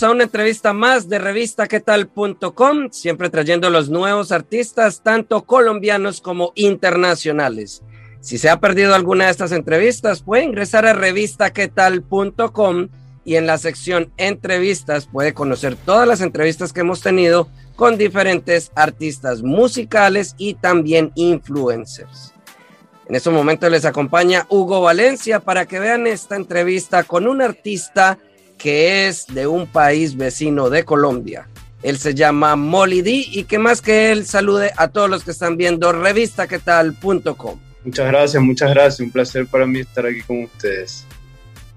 A una entrevista más de revistaquetal.com, siempre trayendo los nuevos artistas, tanto colombianos como internacionales. Si se ha perdido alguna de estas entrevistas, puede ingresar a revistaquetal.com y en la sección entrevistas puede conocer todas las entrevistas que hemos tenido con diferentes artistas musicales y también influencers. En este momento les acompaña Hugo Valencia para que vean esta entrevista con un artista que es de un país vecino de Colombia. Él se llama Molly D y que más que él salude a todos los que están viendo revistaquetal.com. Muchas gracias, muchas gracias. Un placer para mí estar aquí con ustedes.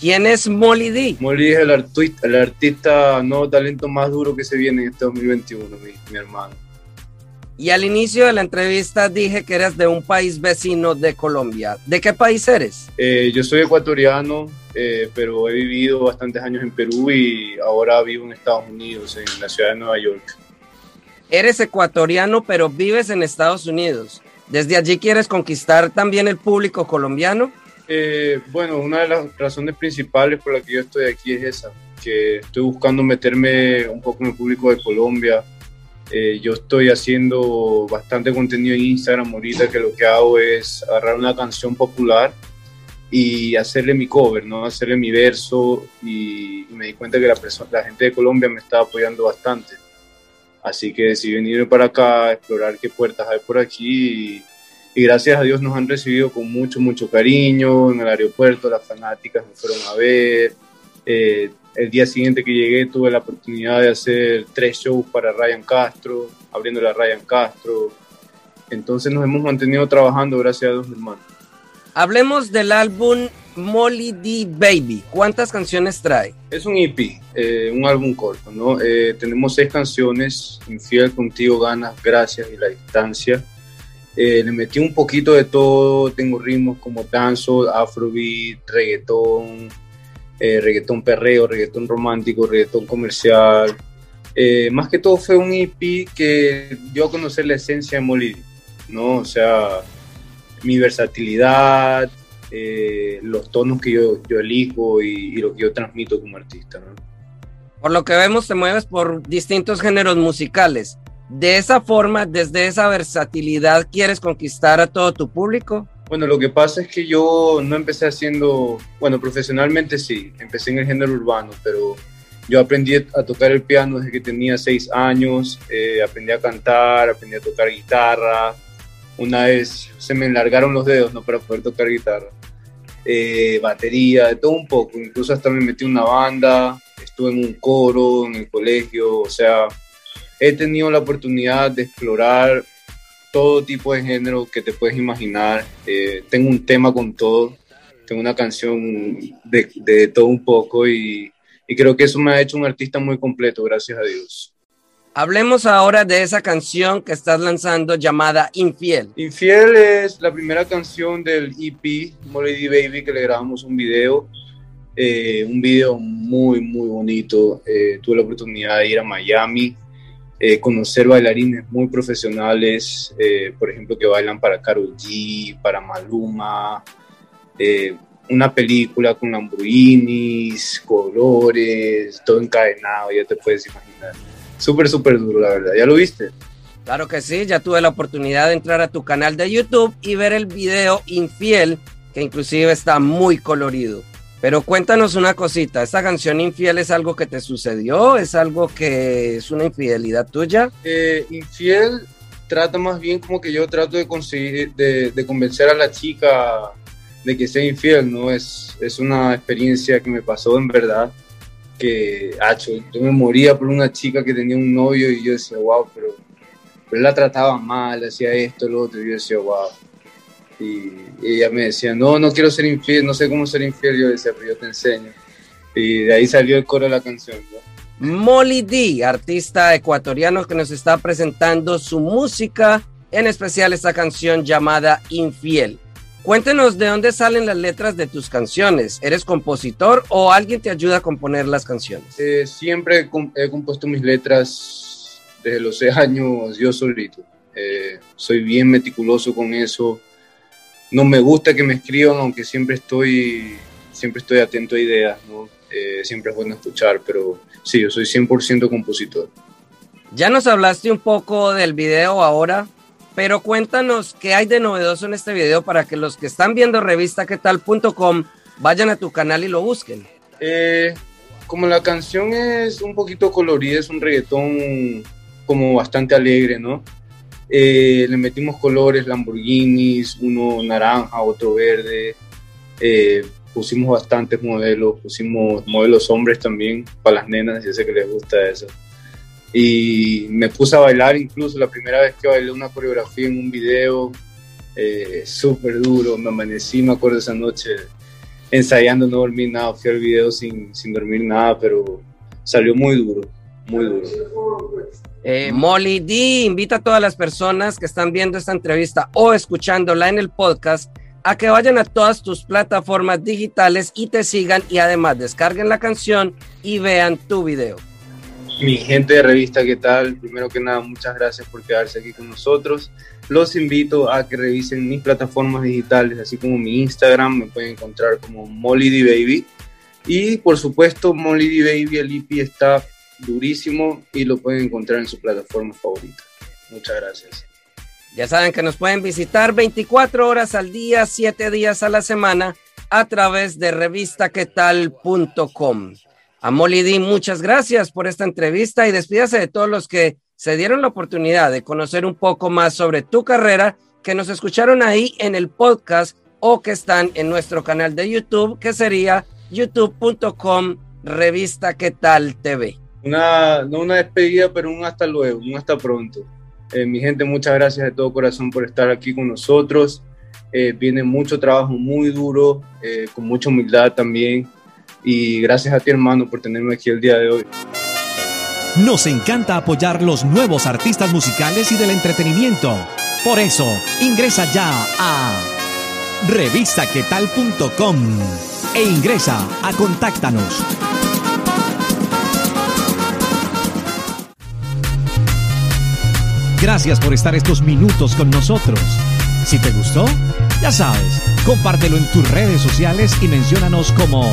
¿Quién es Molly D? Molly es el, artista, el artista nuevo talento más duro que se viene en este 2021, mi, mi hermano. Y al inicio de la entrevista dije que eras de un país vecino de Colombia. ¿De qué país eres? Eh, yo soy ecuatoriano, eh, pero he vivido bastantes años en Perú y ahora vivo en Estados Unidos, en la ciudad de Nueva York. Eres ecuatoriano, pero vives en Estados Unidos. ¿Desde allí quieres conquistar también el público colombiano? Eh, bueno, una de las razones principales por las que yo estoy aquí es esa, que estoy buscando meterme un poco en el público de Colombia. Eh, yo estoy haciendo bastante contenido en Instagram ahorita, que lo que hago es agarrar una canción popular y hacerle mi cover, ¿no? Hacerle mi verso y, y me di cuenta que la, la gente de Colombia me estaba apoyando bastante. Así que decidí venir para acá, explorar qué puertas hay por aquí y, y, gracias a Dios nos han recibido con mucho, mucho cariño en el aeropuerto, las fanáticas me fueron a ver. Eh, el día siguiente que llegué tuve la oportunidad de hacer tres shows para Ryan Castro, abriéndole a Ryan Castro. Entonces nos hemos mantenido trabajando, gracias a Dios, hermano. Hablemos del álbum Molly D Baby. ¿Cuántas canciones trae? Es un EP, eh, un álbum corto, ¿no? Eh, tenemos seis canciones, Infiel, Contigo, Ganas, Gracias y La Distancia. Eh, le metí un poquito de todo, tengo ritmos como danzo, afrobeat, reggaetón, reggaetón perreo, reggaetón romántico, reggaetón comercial. Más que todo fue un EP que dio a conocer la esencia de Molly, ¿no? O sea, mi versatilidad, eh, los tonos que yo, yo elijo y, y, lo que yo transmito como artista. ¿no? Por lo que vemos, te mueves por distintos géneros musicales. De esa forma, desde esa versatilidad, ¿quieres conquistar a todo tu público? Bueno, lo que pasa es que yo no empecé haciendo, bueno, profesionalmente sí, empecé en el género urbano, pero yo aprendí a tocar el piano desde que tenía seis años, eh, aprendí a cantar, aprendí a tocar guitarra, una vez se me enlargaron los dedos ¿no? para poder tocar guitarra, eh, batería, de todo un poco, incluso hasta me metí en una banda, estuve en un coro en el colegio, o sea, he tenido la oportunidad de explorar todo tipo de género que te puedes imaginar, eh, tengo un tema con todo, tengo una canción de, de todo un poco y, y creo que eso me ha hecho un artista muy completo, gracias a Dios. Hablemos ahora de esa canción que estás lanzando llamada Infiel. Infiel es la primera canción del EP Molly Baby que le grabamos un video, eh, un video muy muy bonito. Eh, tuve la oportunidad de ir a Miami, eh, conocer bailarines muy profesionales, por ejemplo que bailan para Karol G, para Maluma. Una película con Lamborghinis, colores, todo encadenado, ya te puedes imaginar súper, súper duro, la verdad. ¿Ya lo viste? Claro que sí, ya tuve la oportunidad de entrar a tu canal de YouTube y ver el video Infiel, que inclusive está muy colorido. Pero cuéntanos una cosita, ¿esta canción Infiel es algo que te sucedió? ¿Es algo que es una infidelidad tuya? Eh, infiel trata más bien como que yo trato de conseguir, de, de, convencer a la chica de que sea infiel, ¿no? Es, es una experiencia que me pasó en verdad que, hacho, yo me moría por una chica que tenía un novio y yo decía, wow, pero pero la trataba mal, hacía esto, lo otro, y yo decía, wow. Y, ella me decía, no, no quiero ser infiel, no sé cómo ser infiel, yo decía, pero yo te enseño. Y de ahí salió el coro de la canción. Molly D, artista ecuatoriano que nos está presentando su música, en especial esta canción llamada Infiel. Cuéntenos de dónde salen las letras de tus canciones. ¿Eres compositor o alguien te ayuda a componer las canciones? Eh, siempre he, compuesto mis letras desde los seis años yo solito. Eh, soy bien meticuloso con eso. No me gusta que me escriban, aunque siempre estoy, siempre estoy atento a ideas. Eh, siempre es bueno escuchar, pero sí, yo soy 100% compositor. Ya nos hablaste un poco del video ahora, pero cuéntanos qué hay de novedoso en este video para que los que están viendo revistaquetal.com vayan a tu canal y lo busquen. Eh, como la canción es un poquito colorida, es un reggaetón como bastante alegre, ¿no? Eh, le metimos colores, Lamborghinis, uno naranja, otro verde. Eh, pusimos bastantes modelos, pusimos modelos hombres también para las nenas, yo sé que les gusta eso y me puse a bailar incluso la primera vez que bailé una coreografía en un video eh, súper duro, me amanecí, me acuerdo esa noche ensayando, no dormí nada, fui al video sin, sin dormir nada, pero salió muy duro, muy duro. Eh, Molly D invita a todas las personas que están viendo esta entrevista o escuchándola en el podcast a que vayan a todas tus plataformas digitales y te sigan y además descarguen la canción y vean tu video. Mi gente de revista, ¿qué tal? Primero que nada, muchas gracias por quedarse aquí con nosotros. Los invito a que revisen mis plataformas digitales, así como mi Instagram, me pueden encontrar como Molly Baby. Y por supuesto, Molly Baby, el IP está durísimo y lo pueden encontrar en su plataforma favorita. Muchas gracias. Ya saben que nos pueden visitar 24 horas al día, 7 días a la semana a través de revistaquetal.com. A Molly D, muchas gracias por esta entrevista y despídase de todos los que se dieron la oportunidad de conocer un poco más sobre tu carrera, que nos escucharon ahí en el podcast o que están en nuestro canal de YouTube, que sería youtube.com revista qué tal TV. Una, no una despedida, pero un hasta luego, un hasta pronto. Eh, mi gente, muchas gracias de todo corazón por estar aquí con nosotros. Eh, viene mucho trabajo muy duro, eh, con mucha humildad también y gracias a ti hermano por tenerme aquí el día de hoy. Nos encanta apoyar los nuevos artistas musicales y del entretenimiento. Por eso, ingresa ya a revistaquetal.com e ingresa a Contáctanos. Gracias por estar estos minutos con nosotros. Si te gustó, ya sabes, compártelo en tus redes sociales y menciónanos como